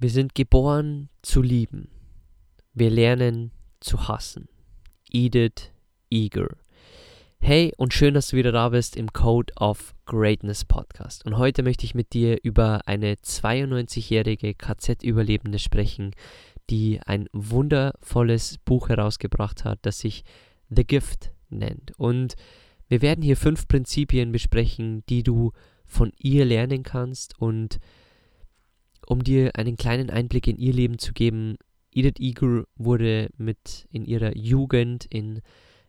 Wir sind geboren zu lieben. Wir lernen zu hassen. Edith Eager. Hey und schön, dass du wieder da bist im Code of Greatness Podcast. Und heute möchte ich mit dir über eine 92-jährige KZ-Überlebende sprechen, die ein wundervolles Buch herausgebracht hat, das sich The Gift nennt. Und wir werden hier fünf Prinzipien besprechen, die du von ihr lernen kannst und um dir einen kleinen Einblick in ihr Leben zu geben, Edith Eager wurde mit in ihrer Jugend in,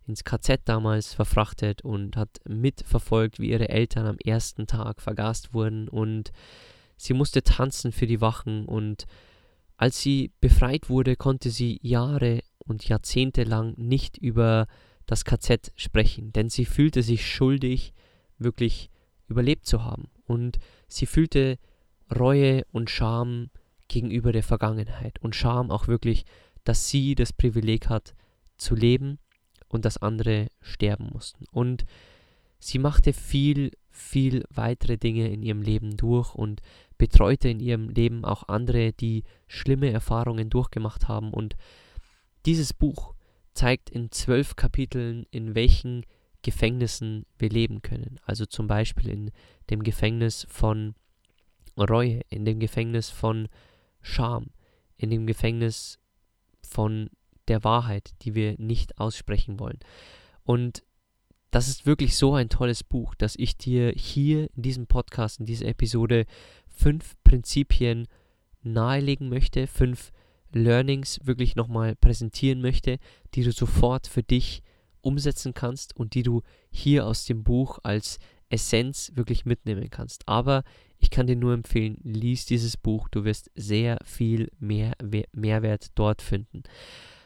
ins KZ damals verfrachtet und hat mitverfolgt, wie ihre Eltern am ersten Tag vergast wurden. Und sie musste tanzen für die Wachen. Und als sie befreit wurde, konnte sie Jahre und Jahrzehnte lang nicht über das KZ sprechen, denn sie fühlte sich schuldig, wirklich überlebt zu haben. Und sie fühlte Reue und Scham gegenüber der Vergangenheit und Scham auch wirklich, dass sie das Privileg hat zu leben und dass andere sterben mussten. Und sie machte viel, viel weitere Dinge in ihrem Leben durch und betreute in ihrem Leben auch andere, die schlimme Erfahrungen durchgemacht haben. Und dieses Buch zeigt in zwölf Kapiteln, in welchen Gefängnissen wir leben können. Also zum Beispiel in dem Gefängnis von Reue, in dem Gefängnis von Scham, in dem Gefängnis von der Wahrheit, die wir nicht aussprechen wollen. Und das ist wirklich so ein tolles Buch, dass ich dir hier in diesem Podcast, in dieser Episode fünf Prinzipien nahelegen möchte, fünf Learnings wirklich nochmal präsentieren möchte, die du sofort für dich umsetzen kannst und die du hier aus dem Buch als Essenz wirklich mitnehmen kannst. Aber ich kann dir nur empfehlen, lies dieses Buch, du wirst sehr viel mehr Mehrwert dort finden.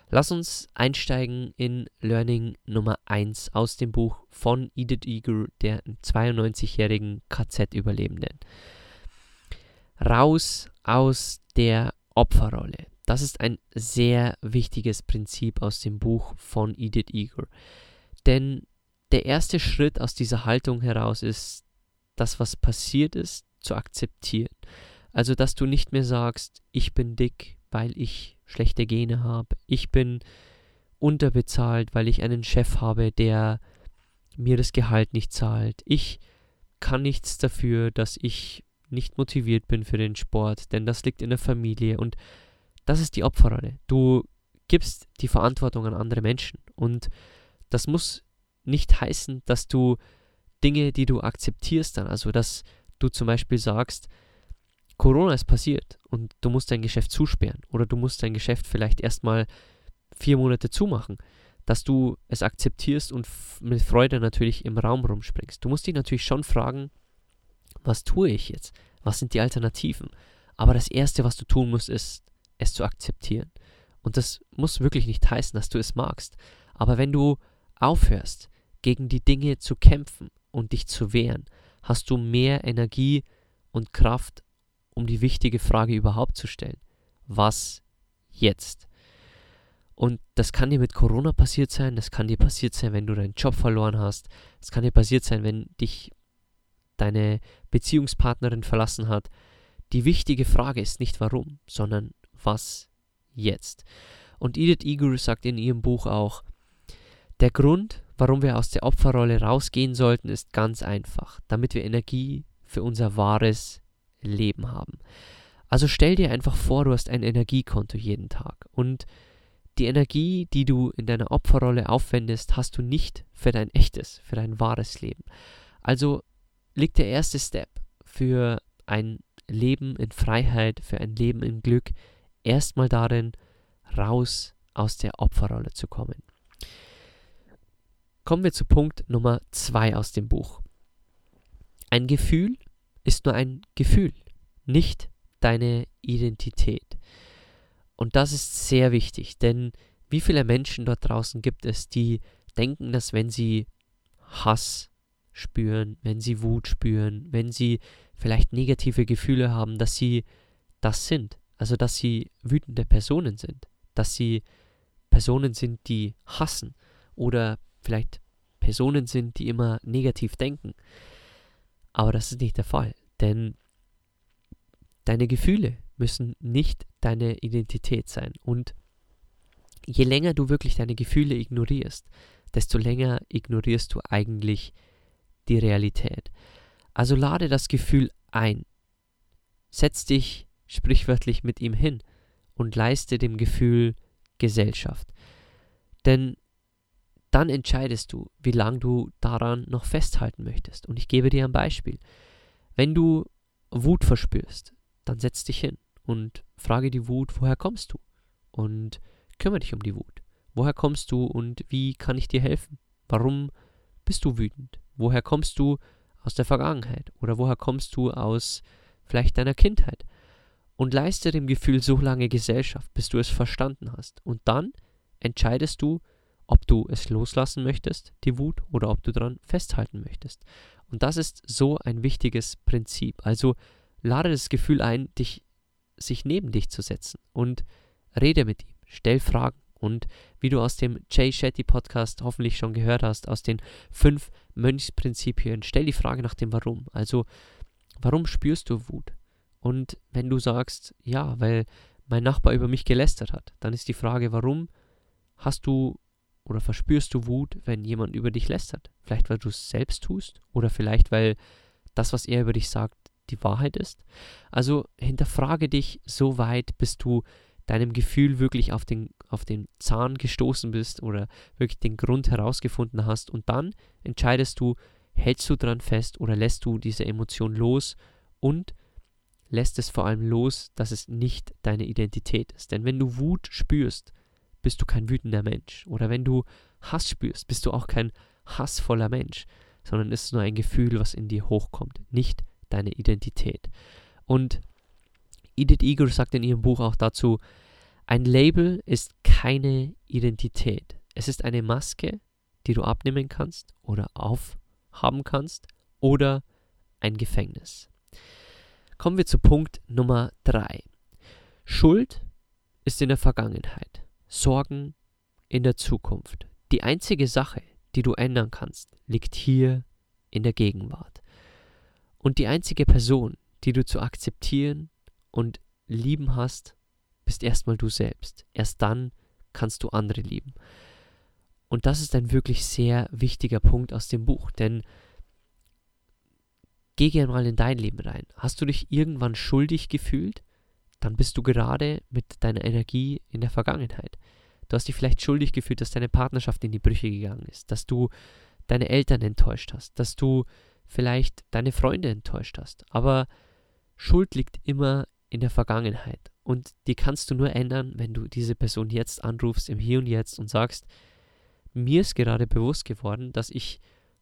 Lass uns einsteigen in Learning Nummer 1 aus dem Buch von Edith Eager, der 92-jährigen KZ-Überlebenden. Raus aus der Opferrolle. Das ist ein sehr wichtiges Prinzip aus dem Buch von Edith Eager. Denn der erste Schritt aus dieser Haltung heraus ist, das, was passiert ist, zu akzeptieren. Also, dass du nicht mehr sagst, ich bin dick, weil ich schlechte Gene habe, ich bin unterbezahlt, weil ich einen Chef habe, der mir das Gehalt nicht zahlt, ich kann nichts dafür, dass ich nicht motiviert bin für den Sport, denn das liegt in der Familie und das ist die Opferrolle. Du gibst die Verantwortung an andere Menschen und das muss nicht heißen, dass du Dinge, die du akzeptierst dann, also dass du zum Beispiel sagst, Corona ist passiert und du musst dein Geschäft zusperren oder du musst dein Geschäft vielleicht erstmal vier Monate zumachen, dass du es akzeptierst und mit Freude natürlich im Raum rumspringst. Du musst dich natürlich schon fragen, was tue ich jetzt? Was sind die Alternativen? Aber das Erste, was du tun musst, ist, es zu akzeptieren. Und das muss wirklich nicht heißen, dass du es magst. Aber wenn du aufhörst, gegen die Dinge zu kämpfen und dich zu wehren, hast du mehr Energie und Kraft, um die wichtige Frage überhaupt zu stellen. Was jetzt? Und das kann dir mit Corona passiert sein, das kann dir passiert sein, wenn du deinen Job verloren hast, es kann dir passiert sein, wenn dich deine Beziehungspartnerin verlassen hat. Die wichtige Frage ist nicht warum, sondern was jetzt. Und Edith Eager sagt in ihrem Buch auch, der Grund, Warum wir aus der Opferrolle rausgehen sollten, ist ganz einfach, damit wir Energie für unser wahres Leben haben. Also stell dir einfach vor, du hast ein Energiekonto jeden Tag und die Energie, die du in deiner Opferrolle aufwendest, hast du nicht für dein echtes, für dein wahres Leben. Also liegt der erste Step für ein Leben in Freiheit, für ein Leben in Glück, erstmal darin, raus aus der Opferrolle zu kommen. Kommen wir zu Punkt Nummer zwei aus dem Buch. Ein Gefühl ist nur ein Gefühl, nicht deine Identität. Und das ist sehr wichtig, denn wie viele Menschen dort draußen gibt es, die denken, dass wenn sie Hass spüren, wenn sie Wut spüren, wenn sie vielleicht negative Gefühle haben, dass sie das sind. Also dass sie wütende Personen sind, dass sie Personen sind, die hassen oder vielleicht Personen sind, die immer negativ denken. Aber das ist nicht der Fall, denn deine Gefühle müssen nicht deine Identität sein. Und je länger du wirklich deine Gefühle ignorierst, desto länger ignorierst du eigentlich die Realität. Also lade das Gefühl ein. Setz dich sprichwörtlich mit ihm hin und leiste dem Gefühl Gesellschaft. Denn dann entscheidest du, wie lange du daran noch festhalten möchtest. Und ich gebe dir ein Beispiel. Wenn du Wut verspürst, dann setz dich hin und frage die Wut, woher kommst du? Und kümmere dich um die Wut. Woher kommst du und wie kann ich dir helfen? Warum bist du wütend? Woher kommst du aus der Vergangenheit? Oder woher kommst du aus vielleicht deiner Kindheit? Und leiste dem Gefühl so lange Gesellschaft, bis du es verstanden hast. Und dann entscheidest du, ob du es loslassen möchtest, die Wut, oder ob du daran festhalten möchtest. Und das ist so ein wichtiges Prinzip. Also lade das Gefühl ein, dich, sich neben dich zu setzen und rede mit ihm, stell Fragen. Und wie du aus dem Jay Shetty Podcast hoffentlich schon gehört hast, aus den fünf Mönchsprinzipien, stell die Frage nach dem Warum. Also, warum spürst du Wut? Und wenn du sagst, ja, weil mein Nachbar über mich gelästert hat, dann ist die Frage, warum hast du oder verspürst du Wut, wenn jemand über dich lästert? Vielleicht, weil du es selbst tust oder vielleicht, weil das, was er über dich sagt, die Wahrheit ist. Also hinterfrage dich so weit, bis du deinem Gefühl wirklich auf den, auf den Zahn gestoßen bist oder wirklich den Grund herausgefunden hast und dann entscheidest du, hältst du dran fest oder lässt du diese Emotion los und lässt es vor allem los, dass es nicht deine Identität ist. Denn wenn du Wut spürst, bist du kein wütender Mensch. Oder wenn du Hass spürst, bist du auch kein hassvoller Mensch, sondern es ist nur ein Gefühl, was in dir hochkommt, nicht deine Identität. Und Edith Eger sagt in ihrem Buch auch dazu, ein Label ist keine Identität. Es ist eine Maske, die du abnehmen kannst oder aufhaben kannst oder ein Gefängnis. Kommen wir zu Punkt Nummer 3. Schuld ist in der Vergangenheit. Sorgen in der Zukunft. Die einzige Sache, die du ändern kannst, liegt hier in der Gegenwart. Und die einzige Person, die du zu akzeptieren und lieben hast, bist erstmal du selbst. Erst dann kannst du andere lieben. Und das ist ein wirklich sehr wichtiger Punkt aus dem Buch, denn geh gerne mal in dein Leben rein. Hast du dich irgendwann schuldig gefühlt? Dann bist du gerade mit deiner Energie in der Vergangenheit. Du hast dich vielleicht schuldig gefühlt, dass deine Partnerschaft in die Brüche gegangen ist, dass du deine Eltern enttäuscht hast, dass du vielleicht deine Freunde enttäuscht hast. Aber Schuld liegt immer in der Vergangenheit und die kannst du nur ändern, wenn du diese Person jetzt anrufst, im Hier und Jetzt und sagst, mir ist gerade bewusst geworden, dass ich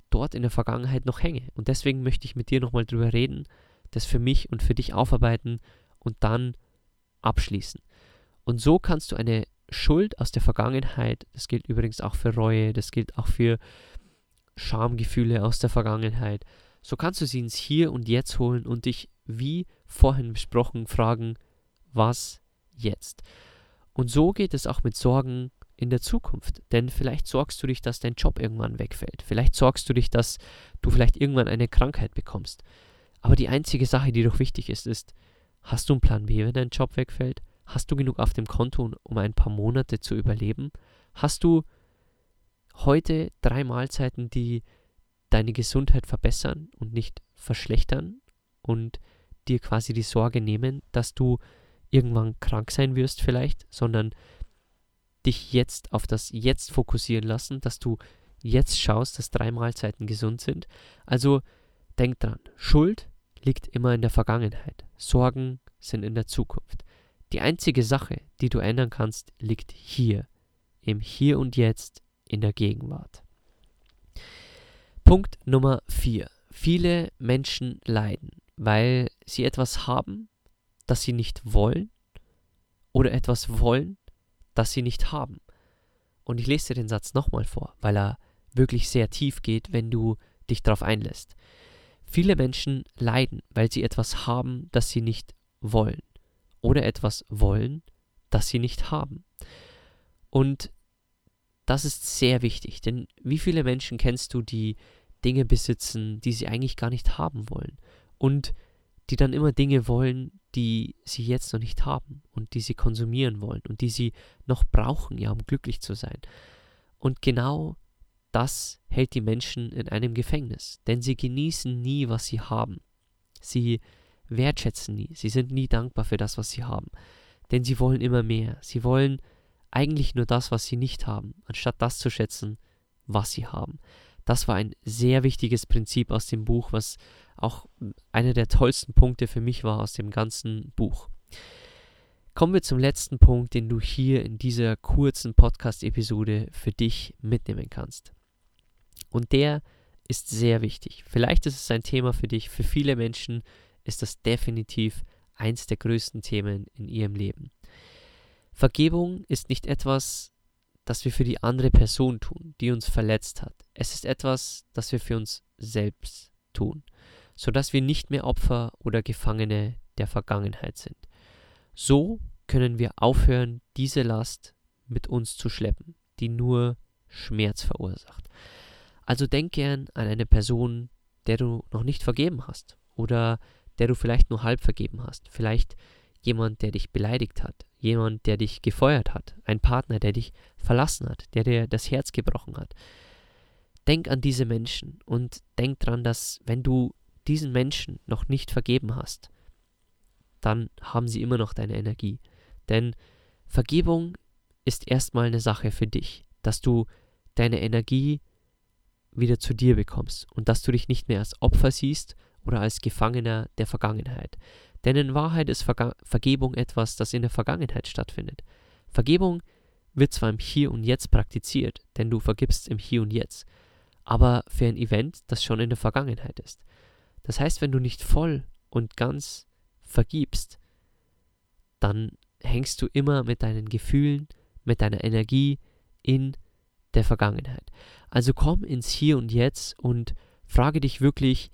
dort in der Vergangenheit noch hänge und deswegen möchte ich mit dir nochmal drüber reden, das für mich und für dich aufarbeiten und dann abschließen. Und so kannst du eine Schuld aus der Vergangenheit, das gilt übrigens auch für Reue, das gilt auch für Schamgefühle aus der Vergangenheit, so kannst du sie ins Hier und Jetzt holen und dich, wie vorhin besprochen, fragen, was jetzt? Und so geht es auch mit Sorgen in der Zukunft. Denn vielleicht sorgst du dich, dass dein Job irgendwann wegfällt. Vielleicht sorgst du dich, dass du vielleicht irgendwann eine Krankheit bekommst. Aber die einzige Sache, die doch wichtig ist, ist, Hast du einen Plan B, wenn dein Job wegfällt? Hast du genug auf dem Konto, um ein paar Monate zu überleben? Hast du heute drei Mahlzeiten, die deine Gesundheit verbessern und nicht verschlechtern und dir quasi die Sorge nehmen, dass du irgendwann krank sein wirst vielleicht, sondern dich jetzt auf das Jetzt fokussieren lassen, dass du jetzt schaust, dass drei Mahlzeiten gesund sind. Also denk dran, Schuld liegt immer in der Vergangenheit, Sorgen sind in der Zukunft. Die einzige Sache, die du ändern kannst, liegt hier, im Hier und Jetzt, in der Gegenwart. Punkt Nummer 4. Viele Menschen leiden, weil sie etwas haben, das sie nicht wollen oder etwas wollen, das sie nicht haben. Und ich lese dir den Satz nochmal vor, weil er wirklich sehr tief geht, wenn du dich darauf einlässt. Viele Menschen leiden, weil sie etwas haben, das sie nicht wollen oder etwas wollen, das sie nicht haben. Und das ist sehr wichtig, denn wie viele Menschen kennst du, die Dinge besitzen, die sie eigentlich gar nicht haben wollen und die dann immer Dinge wollen, die sie jetzt noch nicht haben und die sie konsumieren wollen und die sie noch brauchen, ja, um glücklich zu sein. Und genau das hält die Menschen in einem Gefängnis, denn sie genießen nie, was sie haben. Sie wertschätzen nie, sie sind nie dankbar für das, was sie haben, denn sie wollen immer mehr. Sie wollen eigentlich nur das, was sie nicht haben, anstatt das zu schätzen, was sie haben. Das war ein sehr wichtiges Prinzip aus dem Buch, was auch einer der tollsten Punkte für mich war aus dem ganzen Buch. Kommen wir zum letzten Punkt, den du hier in dieser kurzen Podcast-Episode für dich mitnehmen kannst. Und der ist sehr wichtig. Vielleicht ist es ein Thema für dich. Für viele Menschen ist das definitiv eins der größten Themen in ihrem Leben. Vergebung ist nicht etwas, das wir für die andere Person tun, die uns verletzt hat. Es ist etwas, das wir für uns selbst tun, sodass wir nicht mehr Opfer oder Gefangene der Vergangenheit sind. So können wir aufhören, diese Last mit uns zu schleppen, die nur Schmerz verursacht. Also denk gern an eine Person, der du noch nicht vergeben hast oder der du vielleicht nur halb vergeben hast. Vielleicht jemand, der dich beleidigt hat, jemand, der dich gefeuert hat, ein Partner, der dich verlassen hat, der dir das Herz gebrochen hat. Denk an diese Menschen und denk dran, dass wenn du diesen Menschen noch nicht vergeben hast, dann haben sie immer noch deine Energie. Denn Vergebung ist erstmal eine Sache für dich, dass du deine Energie wieder zu dir bekommst und dass du dich nicht mehr als Opfer siehst oder als Gefangener der Vergangenheit. Denn in Wahrheit ist Verga Vergebung etwas, das in der Vergangenheit stattfindet. Vergebung wird zwar im Hier und Jetzt praktiziert, denn du vergibst im Hier und Jetzt, aber für ein Event, das schon in der Vergangenheit ist. Das heißt, wenn du nicht voll und ganz vergibst, dann hängst du immer mit deinen Gefühlen, mit deiner Energie in der Vergangenheit. Also komm ins Hier und Jetzt und frage dich wirklich,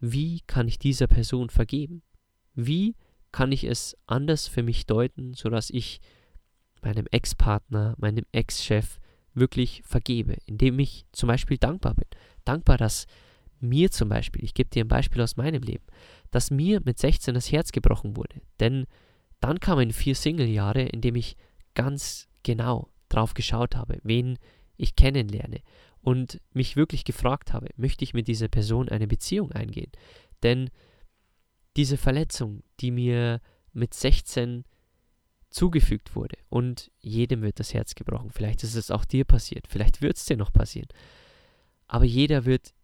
wie kann ich dieser Person vergeben? Wie kann ich es anders für mich deuten, sodass ich meinem Ex-Partner, meinem Ex-Chef wirklich vergebe, indem ich zum Beispiel dankbar bin. Dankbar, dass mir zum Beispiel, ich gebe dir ein Beispiel aus meinem Leben, dass mir mit 16 das Herz gebrochen wurde. Denn dann kamen vier Single-Jahre, in dem ich ganz genau drauf geschaut habe, wen ich kennenlerne und mich wirklich gefragt habe, möchte ich mit dieser Person eine Beziehung eingehen? Denn diese Verletzung, die mir mit 16 zugefügt wurde und jedem wird das Herz gebrochen. Vielleicht ist es auch dir passiert, vielleicht wird es dir noch passieren. Aber jeder wird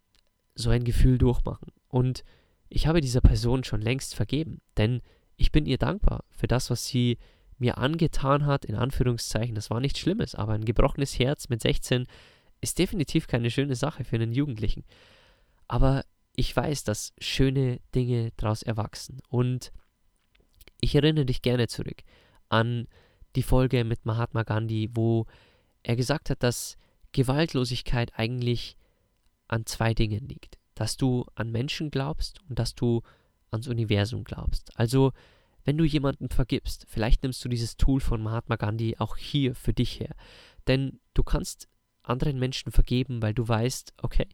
so ein Gefühl durchmachen. Und ich habe dieser Person schon längst vergeben, denn ich bin ihr dankbar für das, was sie mir angetan hat, in Anführungszeichen. Das war nichts Schlimmes, aber ein gebrochenes Herz mit 16 ist definitiv keine schöne Sache für einen Jugendlichen. Aber ich weiß, dass schöne Dinge daraus erwachsen. Und ich erinnere dich gerne zurück an die Folge mit Mahatma Gandhi, wo er gesagt hat, dass Gewaltlosigkeit eigentlich an zwei Dingen liegt. Dass du an Menschen glaubst und dass du ans Universum glaubst. Also, wenn du jemanden vergibst, vielleicht nimmst du dieses Tool von Mahatma Gandhi auch hier für dich her. Denn du kannst anderen Menschen vergeben, weil du weißt, okay,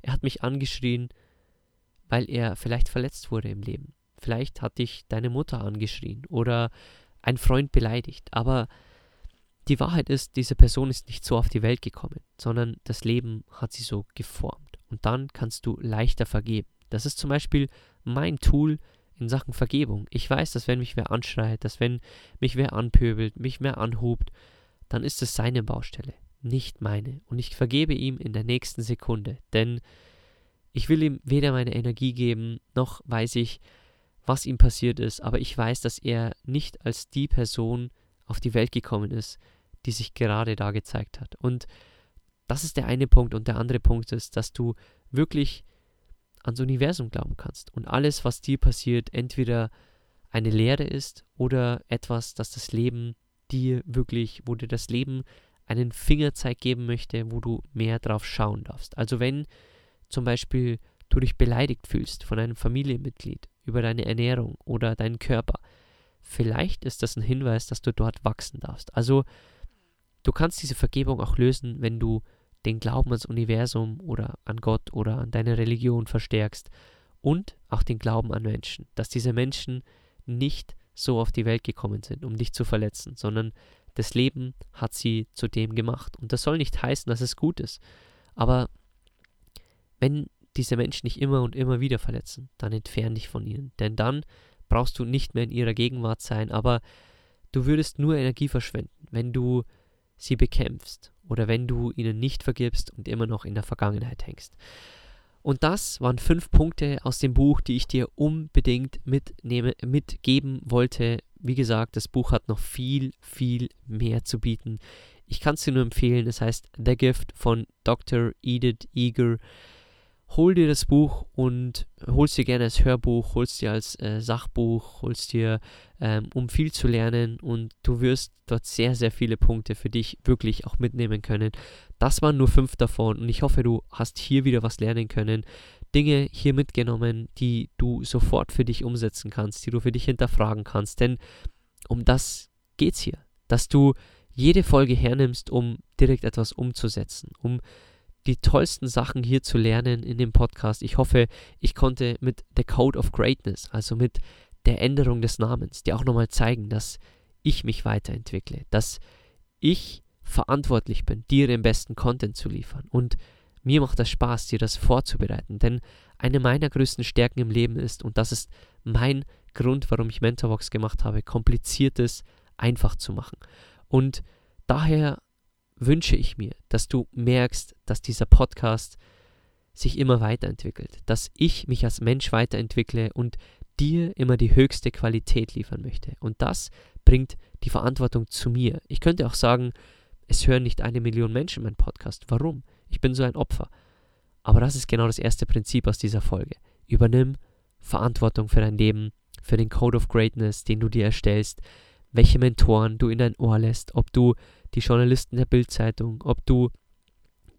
er hat mich angeschrien, weil er vielleicht verletzt wurde im Leben. Vielleicht hat dich deine Mutter angeschrien oder ein Freund beleidigt. Aber die Wahrheit ist, diese Person ist nicht so auf die Welt gekommen, sondern das Leben hat sie so geformt. Und dann kannst du leichter vergeben. Das ist zum Beispiel mein Tool in Sachen Vergebung. Ich weiß, dass wenn mich wer anschreit, dass wenn mich wer anpöbelt, mich wer anhubt, dann ist es seine Baustelle, nicht meine. Und ich vergebe ihm in der nächsten Sekunde, denn ich will ihm weder meine Energie geben, noch weiß ich, was ihm passiert ist, aber ich weiß, dass er nicht als die Person auf die Welt gekommen ist, die sich gerade da gezeigt hat. Und das ist der eine Punkt. Und der andere Punkt ist, dass du wirklich ans Universum glauben kannst. Und alles, was dir passiert, entweder eine Lehre ist oder etwas, das das Leben dir wirklich, wo dir das Leben einen Fingerzeig geben möchte, wo du mehr drauf schauen darfst. Also wenn zum Beispiel du dich beleidigt fühlst von einem Familienmitglied über deine Ernährung oder deinen Körper, vielleicht ist das ein Hinweis, dass du dort wachsen darfst. Also du kannst diese Vergebung auch lösen, wenn du den Glauben ans Universum oder an Gott oder an deine Religion verstärkst und auch den Glauben an Menschen, dass diese Menschen nicht so auf die Welt gekommen sind, um dich zu verletzen, sondern das Leben hat sie zu dem gemacht. Und das soll nicht heißen, dass es gut ist. Aber wenn diese Menschen dich immer und immer wieder verletzen, dann entfern dich von ihnen. Denn dann brauchst du nicht mehr in ihrer Gegenwart sein, aber du würdest nur Energie verschwenden, wenn du sie bekämpfst oder wenn du ihnen nicht vergibst und immer noch in der Vergangenheit hängst. Und das waren fünf Punkte aus dem Buch, die ich dir unbedingt mitnehme, mitgeben wollte. Wie gesagt, das Buch hat noch viel, viel mehr zu bieten. Ich kann es dir nur empfehlen. Es heißt The Gift von Dr. Edith Eager hol dir das Buch und holst dir gerne als Hörbuch, holst dir als äh, Sachbuch, holst dir, ähm, um viel zu lernen und du wirst dort sehr, sehr viele Punkte für dich wirklich auch mitnehmen können. Das waren nur fünf davon und ich hoffe, du hast hier wieder was lernen können. Dinge hier mitgenommen, die du sofort für dich umsetzen kannst, die du für dich hinterfragen kannst, denn um das geht's hier, dass du jede Folge hernimmst, um direkt etwas umzusetzen, um die tollsten Sachen hier zu lernen in dem Podcast. Ich hoffe, ich konnte mit The Code of Greatness, also mit der Änderung des Namens, dir auch nochmal zeigen, dass ich mich weiterentwickle, dass ich verantwortlich bin, dir den besten Content zu liefern. Und mir macht das Spaß, dir das vorzubereiten, denn eine meiner größten Stärken im Leben ist, und das ist mein Grund, warum ich Mentorbox gemacht habe, kompliziertes einfach zu machen. Und daher wünsche ich mir, dass du merkst, dass dieser Podcast sich immer weiterentwickelt, dass ich mich als Mensch weiterentwickle und dir immer die höchste Qualität liefern möchte. Und das bringt die Verantwortung zu mir. Ich könnte auch sagen, es hören nicht eine Million Menschen meinen Podcast. Warum? Ich bin so ein Opfer. Aber das ist genau das erste Prinzip aus dieser Folge. Übernimm Verantwortung für dein Leben, für den Code of Greatness, den du dir erstellst, welche Mentoren du in dein Ohr lässt, ob du die Journalisten der Bildzeitung, ob du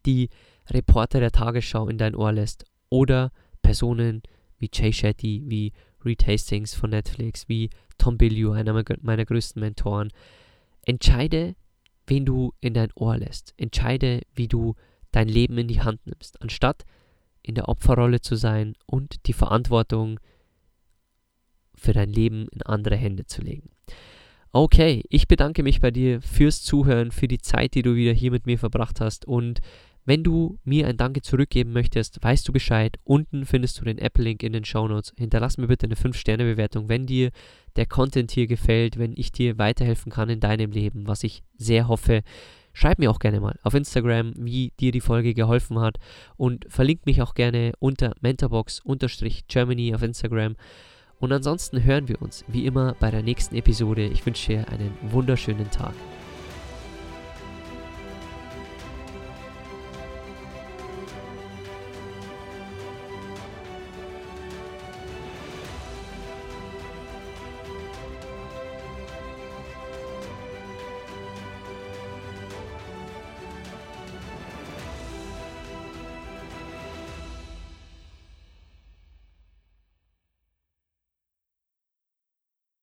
die Reporter der Tagesschau in dein Ohr lässt oder Personen wie Jay Shetty, wie Reed Hastings von Netflix, wie Tom Bilyeu, einer meiner größten Mentoren. Entscheide, wen du in dein Ohr lässt. Entscheide, wie du dein Leben in die Hand nimmst, anstatt in der Opferrolle zu sein und die Verantwortung für dein Leben in andere Hände zu legen. Okay, ich bedanke mich bei dir fürs Zuhören, für die Zeit, die du wieder hier mit mir verbracht hast. Und wenn du mir ein Danke zurückgeben möchtest, weißt du Bescheid. Unten findest du den Apple-Link in den Show Notes. Hinterlass mir bitte eine 5-Sterne-Bewertung, wenn dir der Content hier gefällt, wenn ich dir weiterhelfen kann in deinem Leben, was ich sehr hoffe. Schreib mir auch gerne mal auf Instagram, wie dir die Folge geholfen hat und verlink mich auch gerne unter mentorbox-germany auf Instagram. Und ansonsten hören wir uns wie immer bei der nächsten Episode. Ich wünsche dir einen wunderschönen Tag.